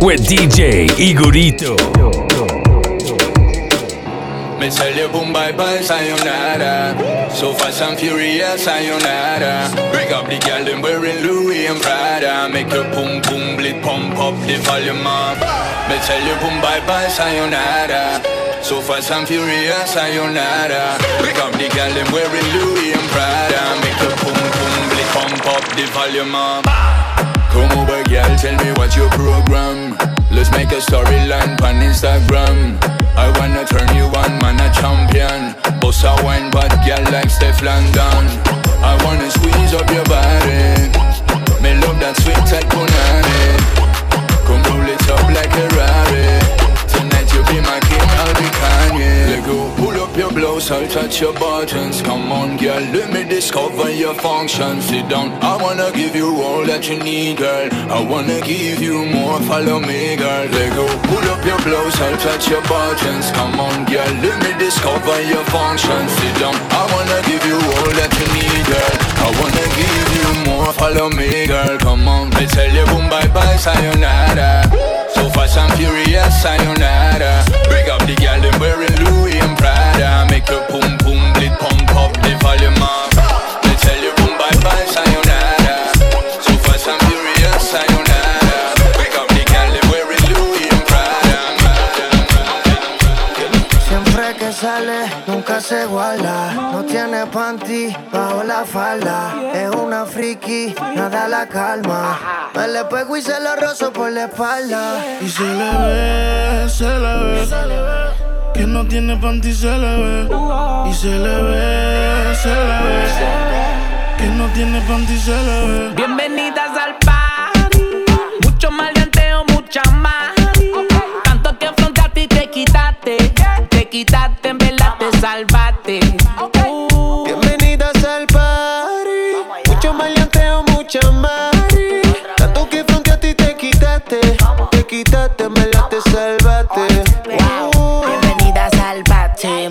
with DJ Igorito. Me tell you boom bye bye sayonara. So fast and furious sayonara. Break up the girl them wearing Louis and Prada. Make your boom boom bleed pump up the volume up. Me tell you boom bye bye sayonara. So fast and furious sayonara. Break up the girl them wearing Louis and Prada. Make your boom boom bleed pump up the volume up girl, tell me what's your program. Let's make a storyline on Instagram. I wanna turn you on, man, a champion. Boss a wine, but girl like Steph London. I wanna squeeze up your body. Me love that sweet type punani. Come roll it up like a your blouse, I'll touch your buttons. Come on, girl, let me discover your function. Sit down, I wanna give you all that you need, girl. I wanna give you more, follow me, girl. Let go, pull up your blouse, I'll touch your buttons. Come on, girl, let me discover your function. Sit down, I wanna give you all that you need, girl. I wanna give you more, follow me, girl. Come on, me tell you boom, bye bye, sayonara. So fast and furious, sayonara. Bring up the girl, them wearing Louis and Prada. Make your boom boom bleed, pump up the volume up. They tell you boom bye bye, sayonara. So fast and furious, sayonara. Bring up the girl, them wearing Louis and Prada. Siempre que sale, nunca se iguala. No tiene panty bajo la falda. Es una friki, nada la calma. Me le pego y se lo rozo por la espalda. Y se le ve, se le ve. Que no tiene panty se le ve. Y se le ve, se le ve. Que no tiene panty se le ve. Bienvenidas al party. Mucho maleanteo, mucha más. Tanto que afrontaste y te quitaste. Te quitaste, en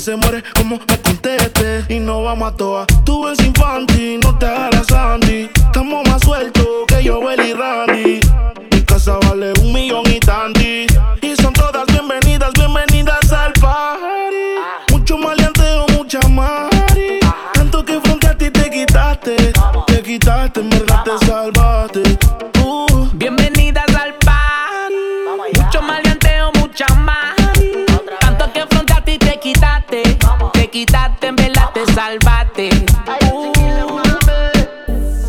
Se muere como me conteste. Y no vamos a toa. Tú ves infantil, no te hagas Andy. Estamos más sueltos que yo, y Randy. Mi casa vale un millón y tanti. Y son todas bienvenidas, bienvenidas al party. Mucho maleanteo, mucha mari. Tanto que fronteaste y te quitaste. Te quitaste, quitaste, en verdad salvaste.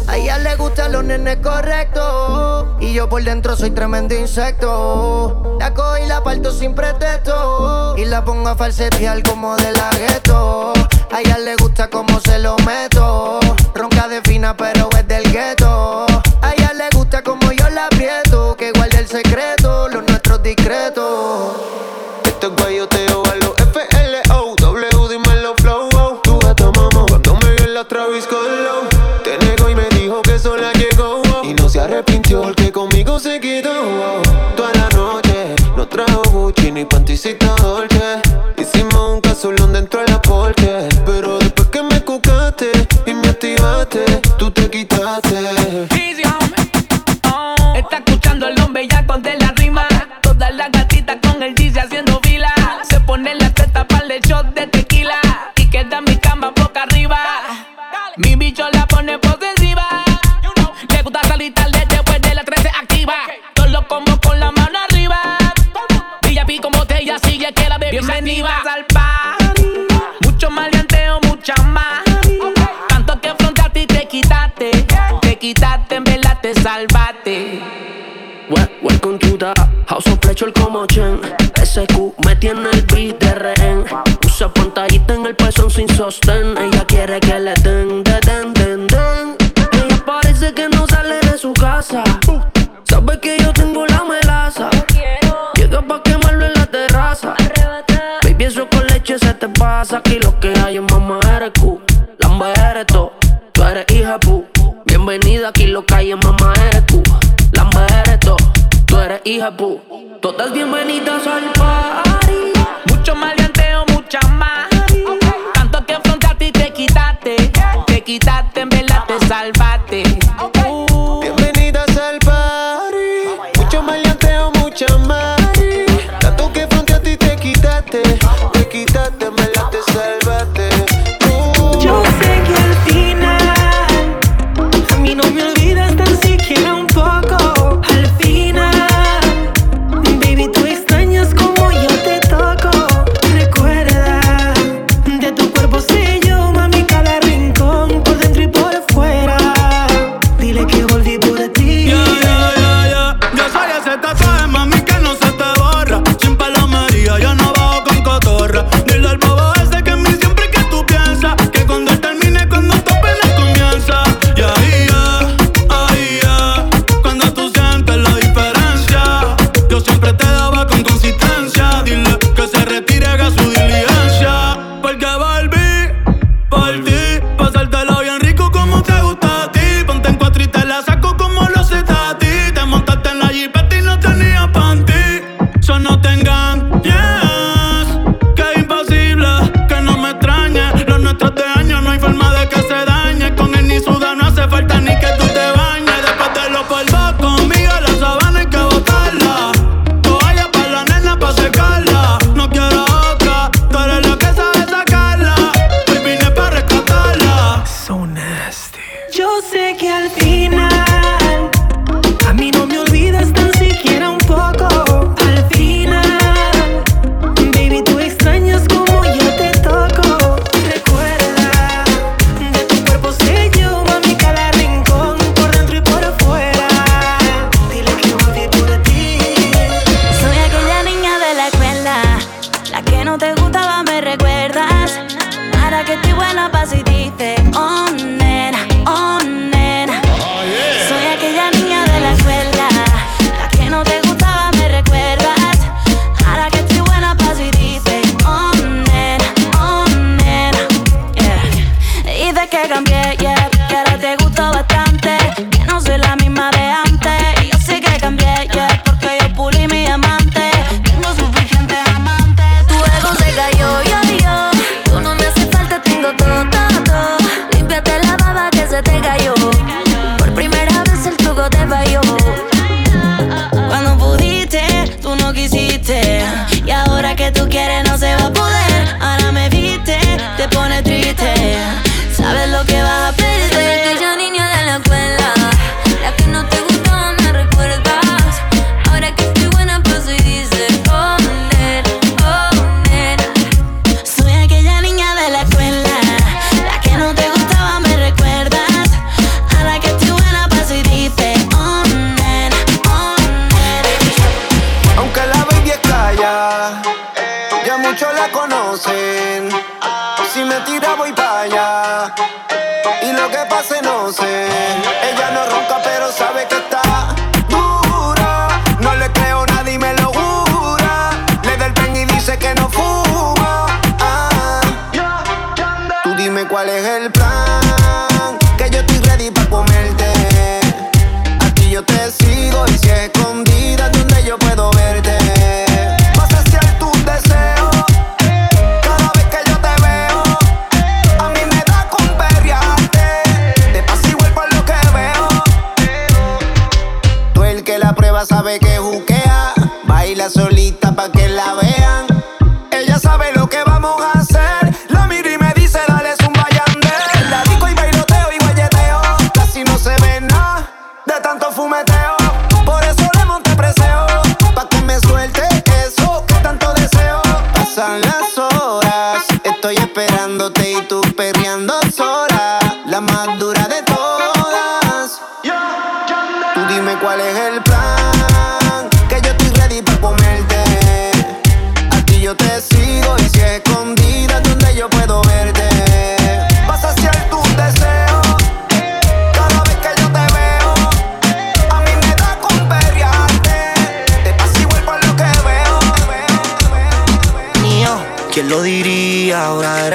A ella le gustan los nenes correctos. Y yo por dentro soy tremendo insecto. La cojo y la parto sin pretexto. Y la pongo a falsetear como de la gueto. A ella le gusta como se lo meto. Ronca de fina, pero hija pu. Bienvenida aquí lo calles, mamá eres tú. La mujer tú, tú eres hija pu. Todas bienvenidas al party. Mucho mal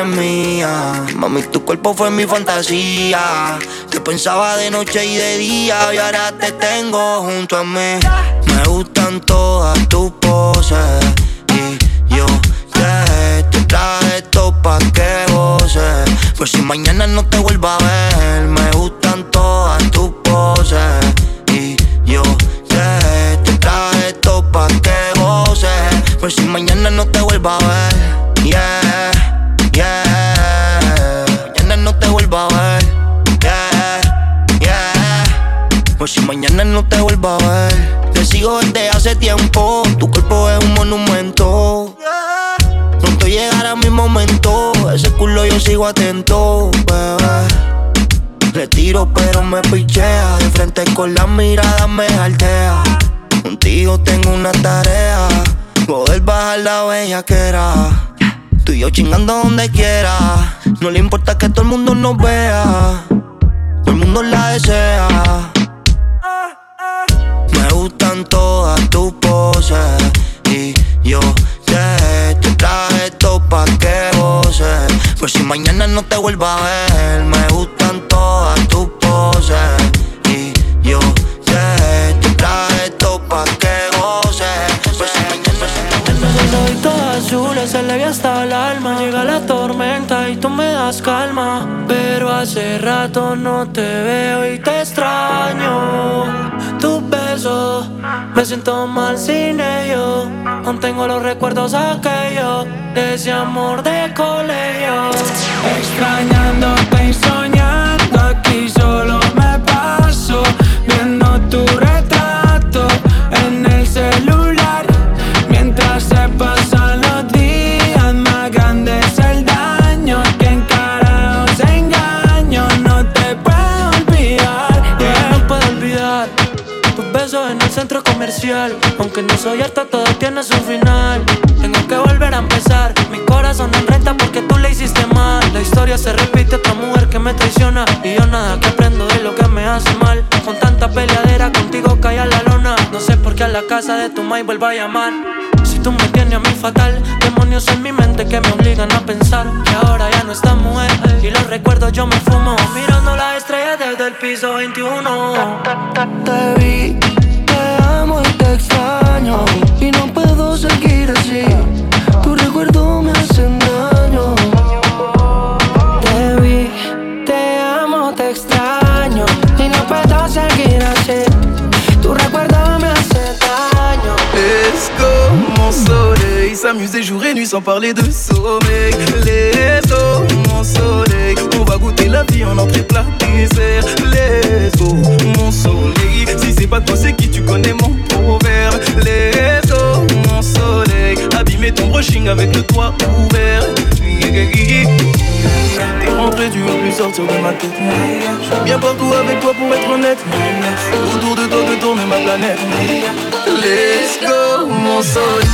mía. Mami, tu cuerpo fue mi fantasía. Te pensaba de noche y de día y ahora te tengo junto a mí. Me gustan todas tus poses y yo te, te traje esto pa' que goces. Pues si mañana no te vuelvo a ver, me gustan todas tus poses y yo te, te traje esto pa' que goces. Pues si mañana no te vuelvo a ver, yeah, yeah. Mañana no te vuelvo a ver, yeah, yeah. Pues si mañana no te vuelvo a ver, te sigo desde hace tiempo. Tu cuerpo es un monumento. Pronto llegará mi momento. Ese culo yo sigo atento, bebé. Le tiro pero me pichea. De frente con la mirada me altea. Contigo tengo una tarea. Poder bajar la bella que era. Tú y yo chingando donde quiera. No le importa que todo el mundo nos vea. Todo el mundo la desea. Me gustan todas tus poses. Y yo te, te traje esto pa' que goces. Pues si mañana no te vuelvo a ver, me gustan todas tus poses. Hasta el alma. Llega la tormenta y tú me das calma. Pero hace rato no te veo y te extraño. Tus besos, me siento mal sin ellos. Aún tengo los recuerdos aquellos de ese amor de colegio. Extrañándote y soñando aquí solo Aunque no soy harta, todo tiene su final. Tengo que volver a empezar. Mi corazón en renta porque tú le hiciste mal. La historia se repite, otra mujer que me traiciona. Y yo nada que aprendo de lo que me hace mal. Con tanta peleadera contigo cae a la lona. No sé por qué a la casa de tu mai vuelva a llamar. Si tú me tienes a mí fatal, demonios en mi mente que me obligan a pensar que ahora ya no está mujer. Y los recuerdos yo me fumo, mirando las estrellas desde el piso 21. Te vi, te amo extraño. Y no puedo seguir así. Tu recuerdo me hace daño. Te vi, te amo, te extraño. Y no puedo seguir así. Tu recuerdo me hace daño. Let's go, mon soleil. S'amuser jour et nuit sans parler de sommeil. Let's go, mon soleil. Goûter la vie en entrée plat dessert. Let's go, mon soleil. Si c'est pas toi, c'est qui tu connais mon proverbe. Let's go, mon soleil. Abîmer ton brushing avec le toit ouvert. T'es rentré, tu veux plus sortir de ma tête. Bien partout avec toi pour être honnête. Autour de toi que tourne ma planète. Let's go, mon soleil.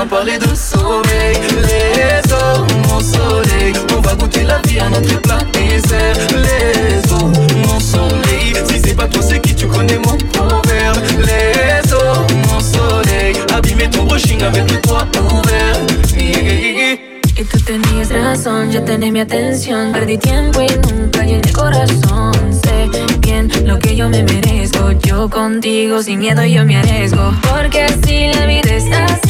Sans parler de sommeil Les eaux, mon soleil On va goûter la vie à notre plat dessert Les eaux, mon soleil Si c'est pas toi c'est qui tu connais mon proverbe Les eaux, mon soleil Abîmer ton brushing avec le toit ouvert Y tú tenías razón, yo tenía mi atención. Perdí tiempo y nunca llené corazón. Sé bien lo que yo me merezco. Yo contigo sin miedo yo me arriesgo. Porque así la vida es así.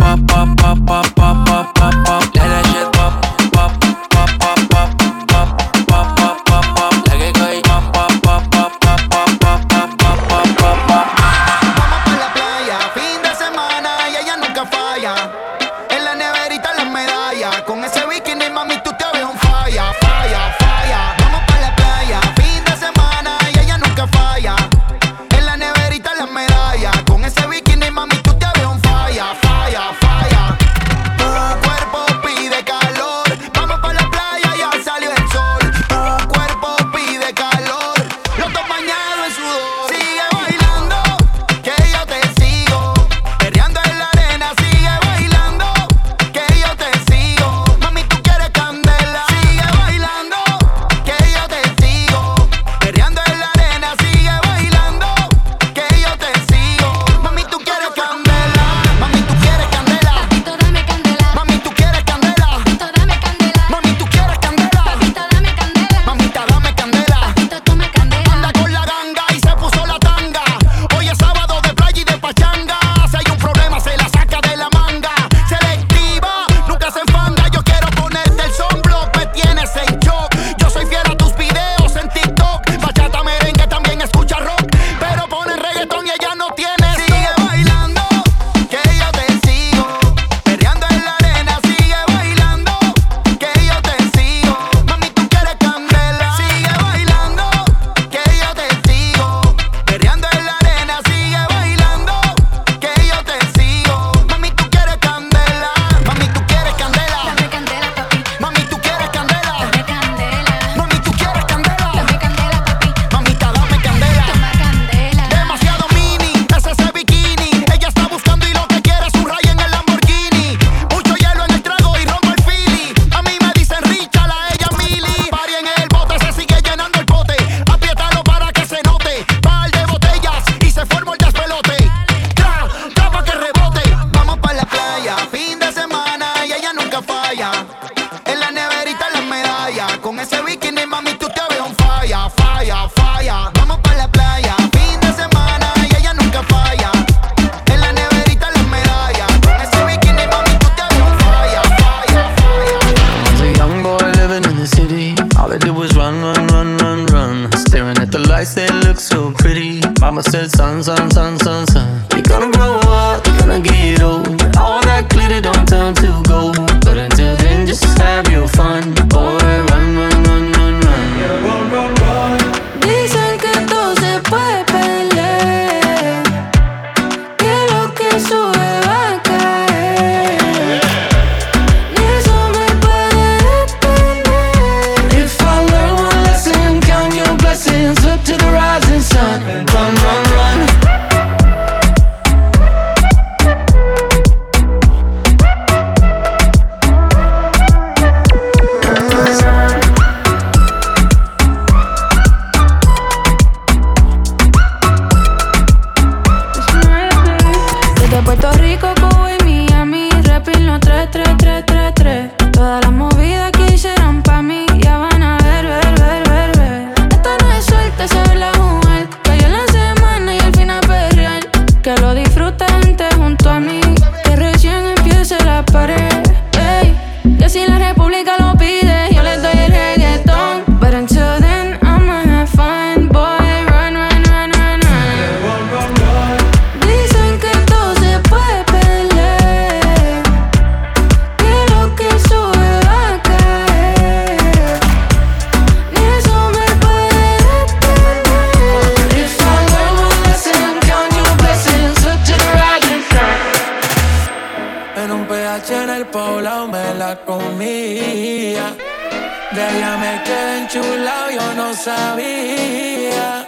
sabía.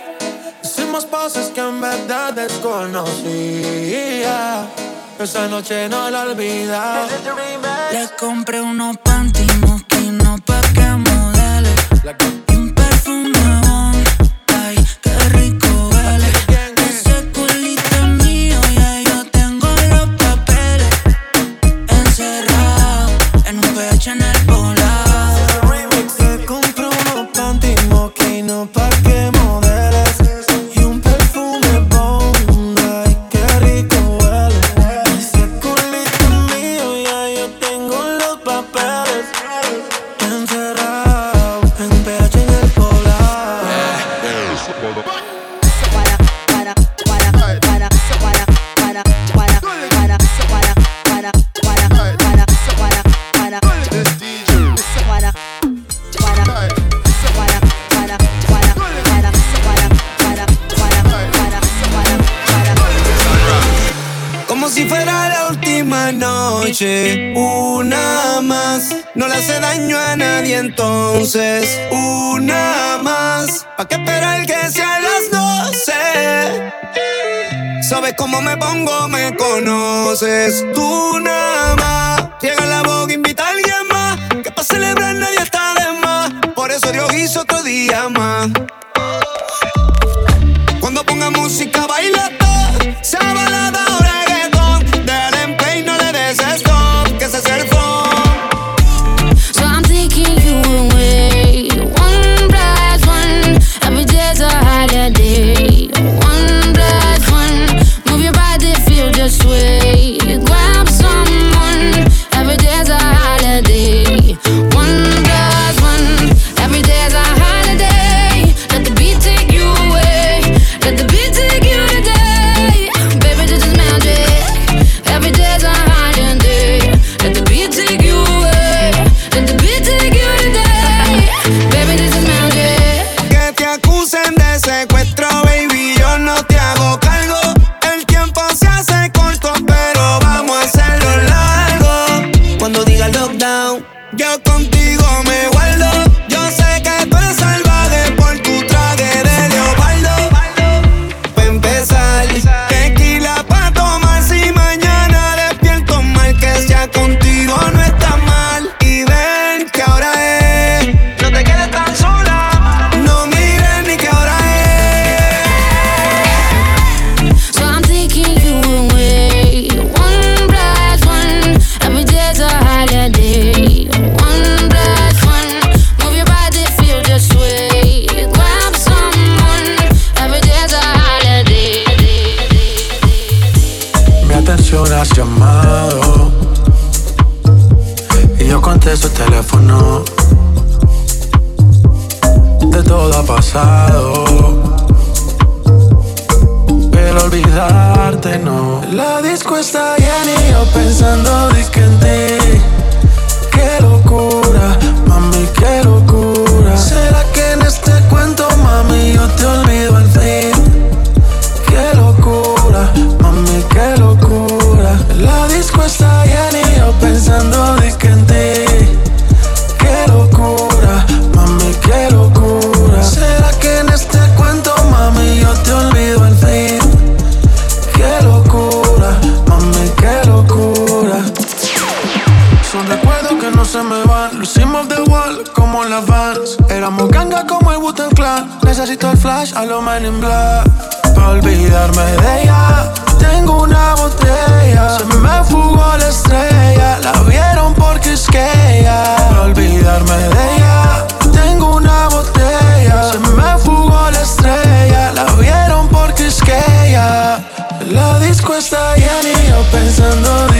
Hicimos cosas que en verdad desconocía. Esa noche no la olvidaba. Le compré unos panty, no pa' que Como me pongo me conoces. Tú nada necesito el flash a lo Man in Black Pa' olvidarme de ella. Tengo una botella Se me fugó la estrella La vieron porque es que ella Pa' olvidarme de ella. Tengo una botella Se me fugó la estrella La vieron porque es que ella. La disco está llena y yo pensando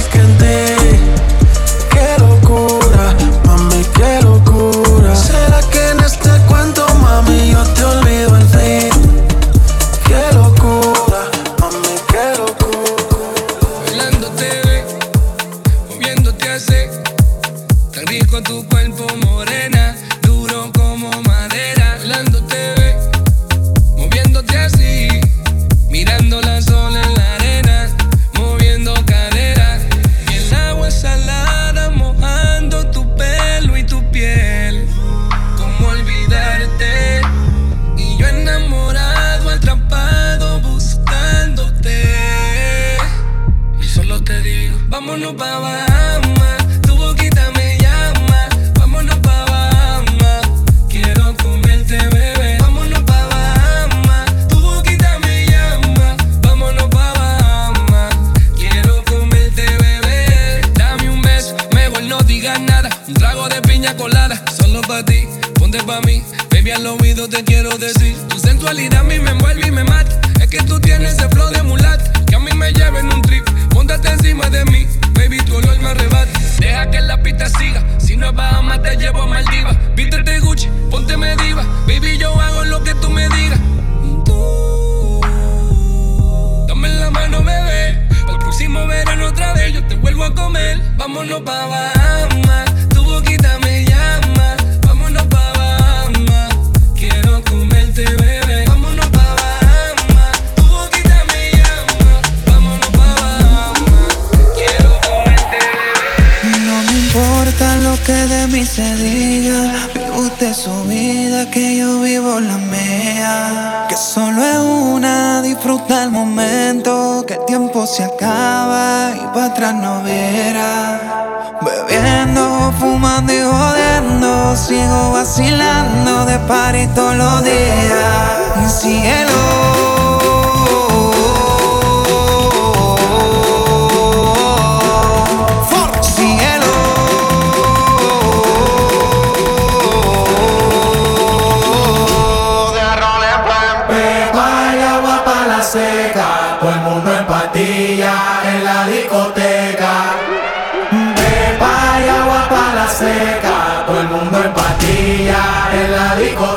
vámonos pa' Bahamas. Tu boquita me llama, vámonos pa' Bahamas. Quiero comerte, bebé. Vámonos pa' Bahamas. Tu boquita me llama, vámonos pa' Bahamas. Quiero comerte, bebé. No me importa lo que de mí se diga. Vive usted su vida, que yo vivo la mía. Que solo es una, disfruta el momento, que el tiempo se acaba para atrás. Bebiendo, fumando y jodiendo. Sigo vacilando de party todos los días. Cielo. Marico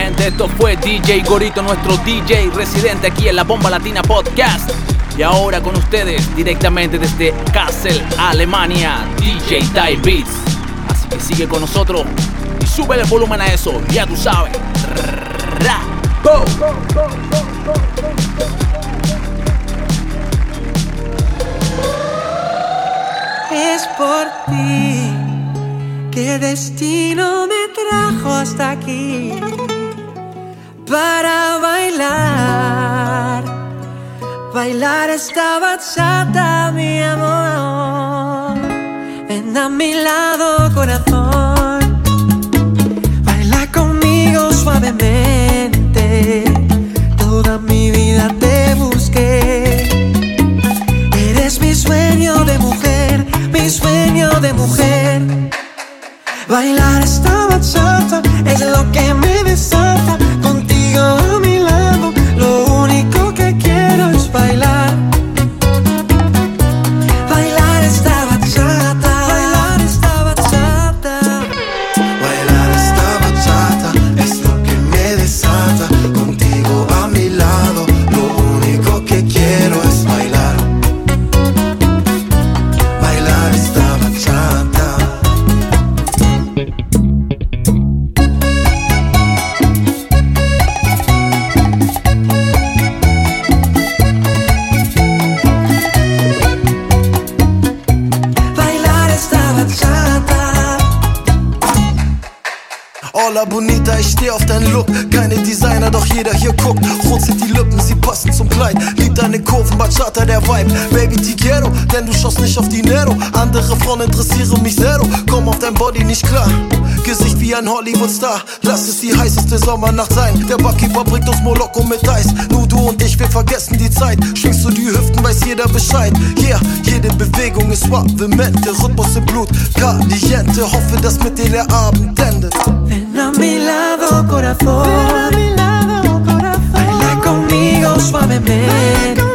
gente, esto fue DJ Gorito, nuestro DJ residente aquí en la Bomba Latina Podcast. Y ahora con ustedes, directamente desde Kassel, Alemania, DJ Die Beats. Así que sigue con nosotros y sube el volumen a eso, ya tú sabes. Ra, go. Es por ti que destino me trajo hasta aquí para bailar, bailar esta bachata, mi amor. Ven a mi lado, corazón, baila conmigo suavemente. Toda mi vida te busqué. Eres mi sueño de mujer, mi sueño de mujer. Bailar esta bachata es lo que me desata. Lo único que quiero es. Bailar Bachata, der Vibe. Baby, ti quiero, denn du schaust nicht auf Dinero. Andere Frauen interessieren mich zero. Komm auf dein Body nicht klar. Gesicht wie ein Hollywood-Star. Lass es die heißeste Sommernacht sein. Der Barkeeper bringt uns Moloko mit Eis. Nur du und ich, wir vergessen die Zeit. Schwingst du die Hüften, weiß jeder Bescheid. Yeah, jede Bewegung ist suavemente. Rhythmus im Blut, caliente. Hoffe, dass mit dir der Abend endet. Ven a mi lado, corazón. Baila conmigo suavemente.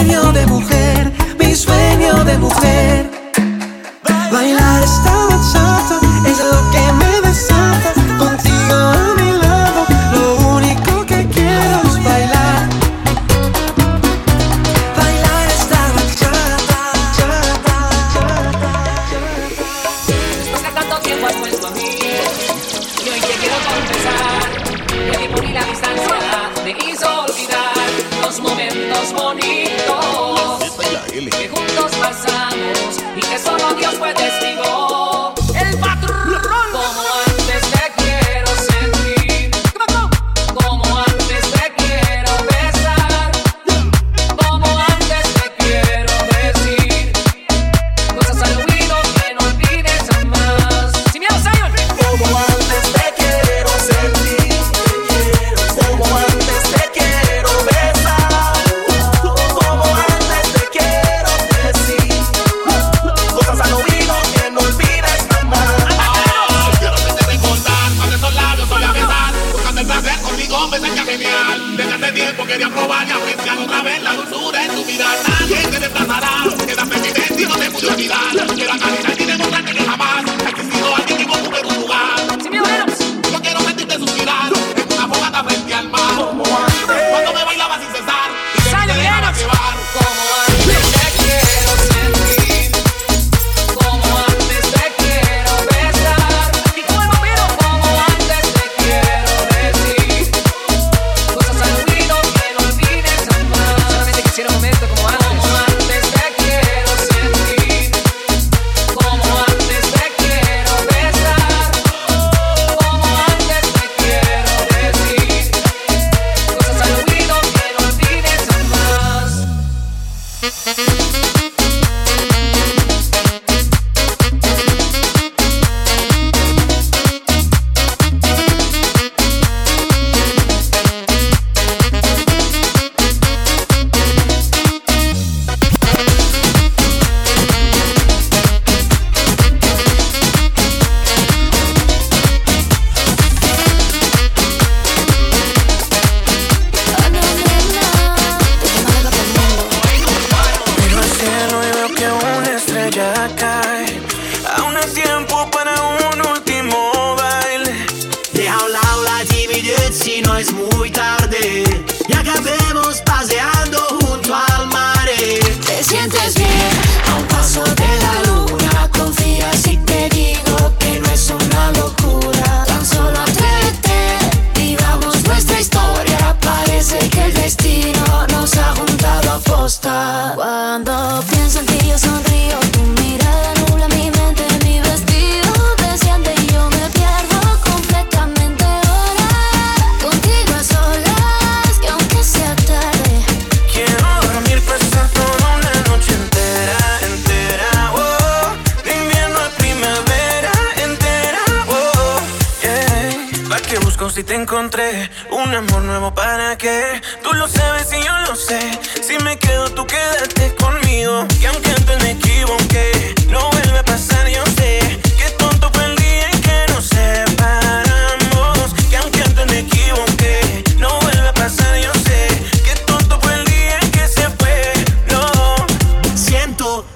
Sueño de mujer, mi sueño de mujer.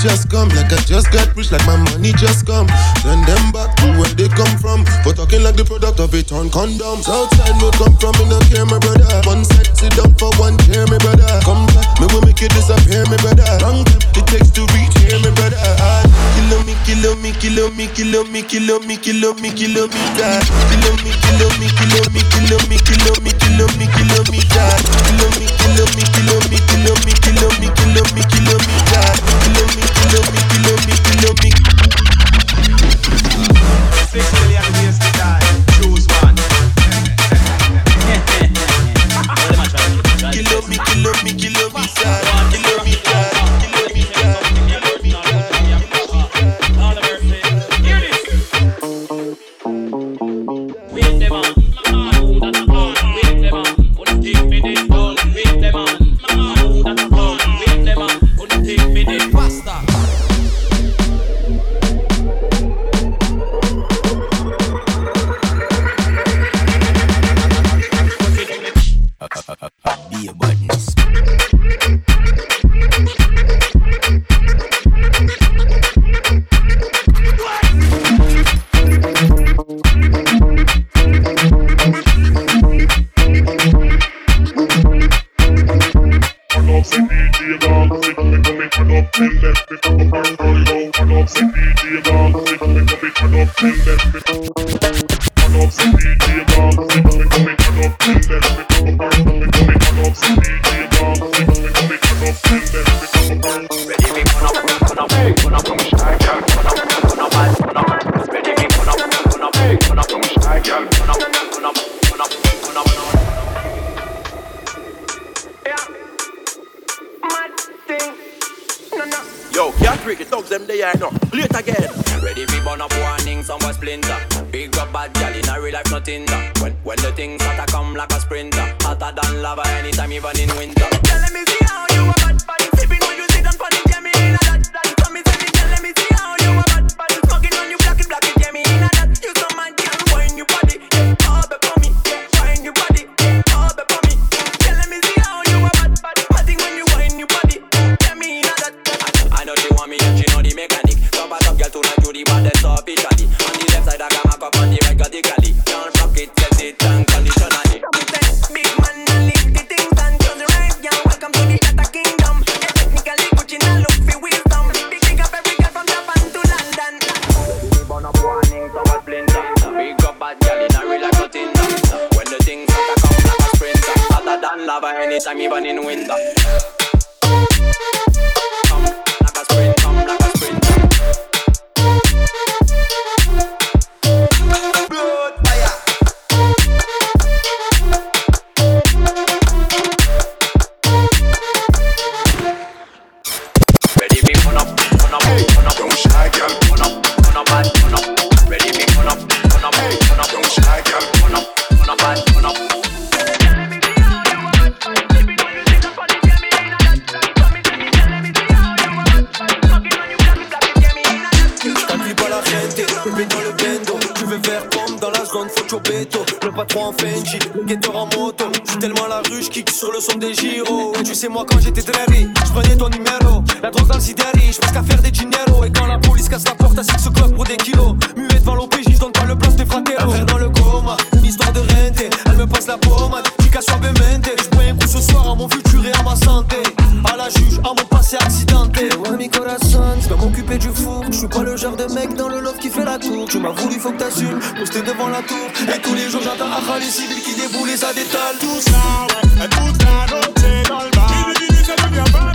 just come. Like I just got rich, like my money just come. Send them back to where they come from. For talking like the product of a torn condom. Southside no come from, me no care, my brother. One set, sit down for one chair, my brother. Come back, me will make you disappear, my brother. Long time it takes to reach here, my brother. I kill me, kill me, kill me, kill me, kill me, kill me, kill me, that. Kill me, kill me, kill me, kill me, kill me, kill me, kill me, that. Kill me, kill me, kill me, kill me, kill me, kill me, kill me look Yo, can't break the dogs. them they are not. Late again. Pas trop en Fendi, guetteur en moto. J'suis tellement la rue, j'kick sur le son des gyros. Tu sais, moi quand j'étais drari, j'prenais ton numéro. La drogue dans le sidéri, j'pense qu'à faire des dinero. Et quand la police casse la porte, à six club pour des kilos. Muet devant l'OPJ, j'donne pas le place des fratéros. Dans le coma, histoire de rente. Elle me passe la pommade, chica suavemente. J'bois un four. J'suis pas le genre de mec dans le loft qui fait la cour. Tu m'as voulu, faut que t'assumes. Posté devant la tour. Et tous les jours, j'entends Akali civil qui déboule et ça détale. Tout ça, ouais, dans le bar.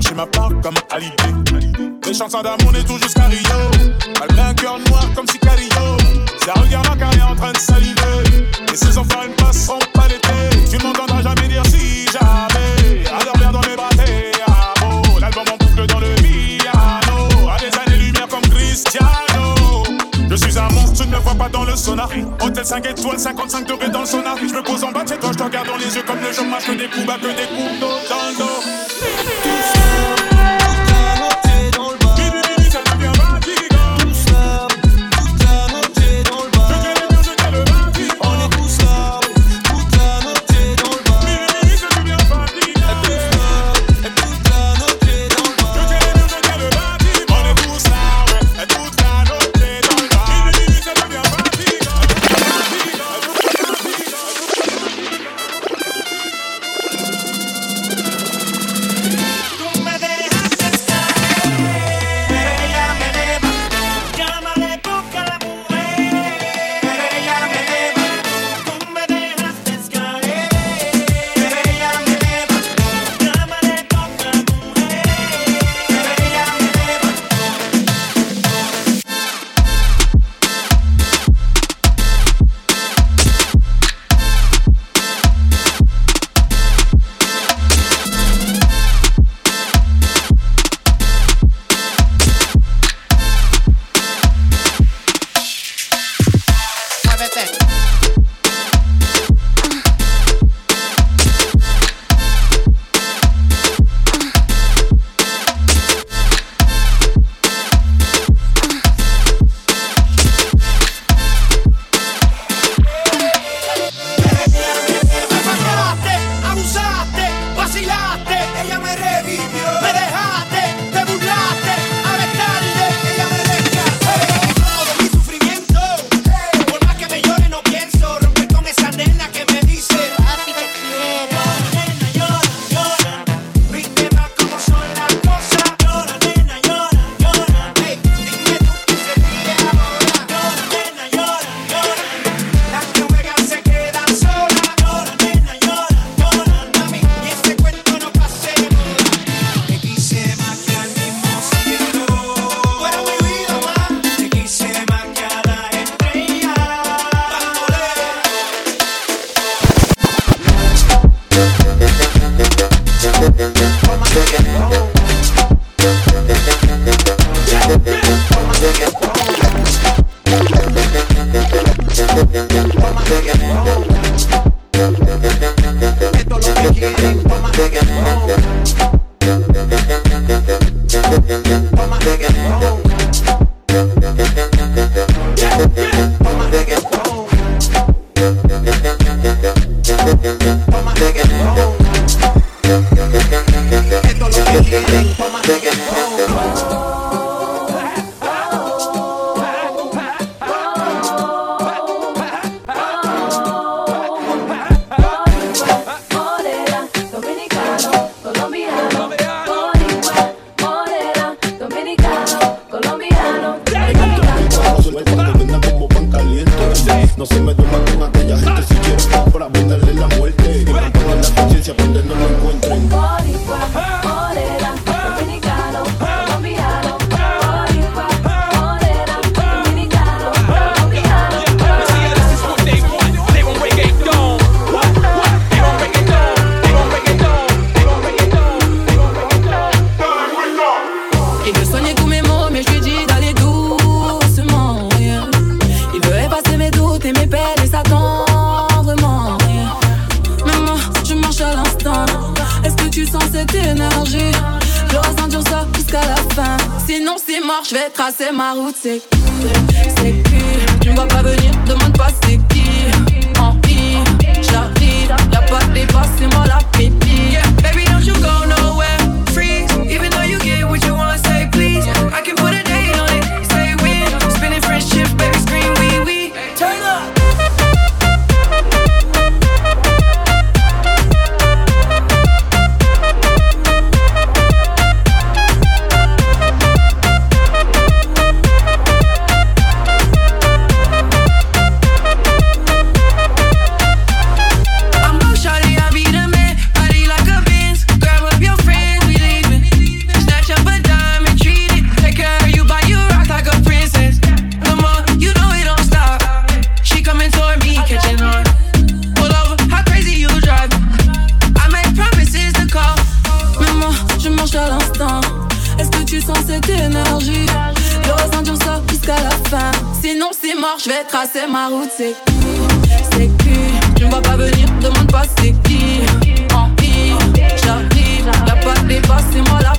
Chercher ma part comme Hallyday. Les chansons d'amour n'est tout jusqu'à Rio. Malgré un cœur noir comme Sicario. Ça regarde ma carrière en train de saliver. Les saisons faire une passe seront pas l'été. Tu m'entendras jamais dire si jamais. À dormir dans mes bras, t'es. L'album en boucle dans le piano. À des années-lumière comme Cristiano. Je suis un monstre, tu ne me vois pas dans le sonar. Hôtel 5 étoiles, 55 degrés dans le sonar. Je me pose en bas de chez je te regarde dans les yeux comme le chômage. Que des coups bas, que des coups dans le dos. Thank you. c'est ma route, c'est Sens cette énergie? Je ressentir ça jusqu'à la fin. Sinon, c'est mort, je vais tracer ma route. C'est c'est qui? Tu ne vas pas venir, demande pas c'est qui En I, j'arrive, y'a pas de débat, c'est moi la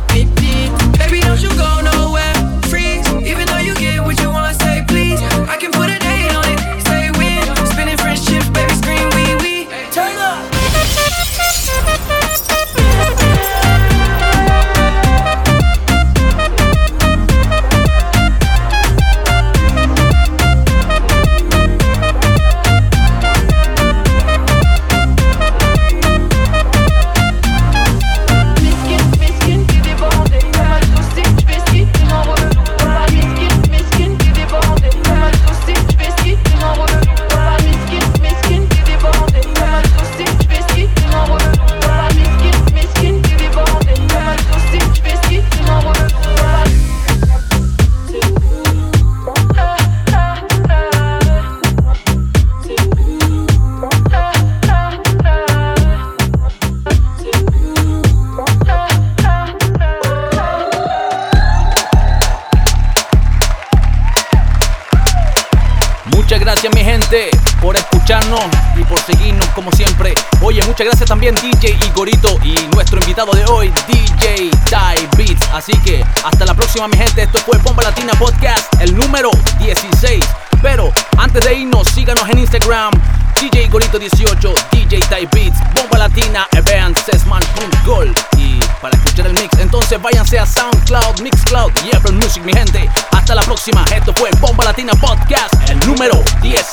muchas gracias también DJ Igorito y nuestro invitado de hoy, DJ Ty Beats. Así que hasta la próxima mi gente. Esto fue Bomba Latina Podcast, el número 16. Pero antes de irnos, síganos en Instagram, DJ Igorito 18, DJ Ty Beats, Bomba Latina, Event, Sesman.gol. Y para escuchar el mix, entonces váyanse a SoundCloud, Mixcloud y Apple Music, mi gente. Hasta la próxima. Esto fue Bomba Latina Podcast, el número 10.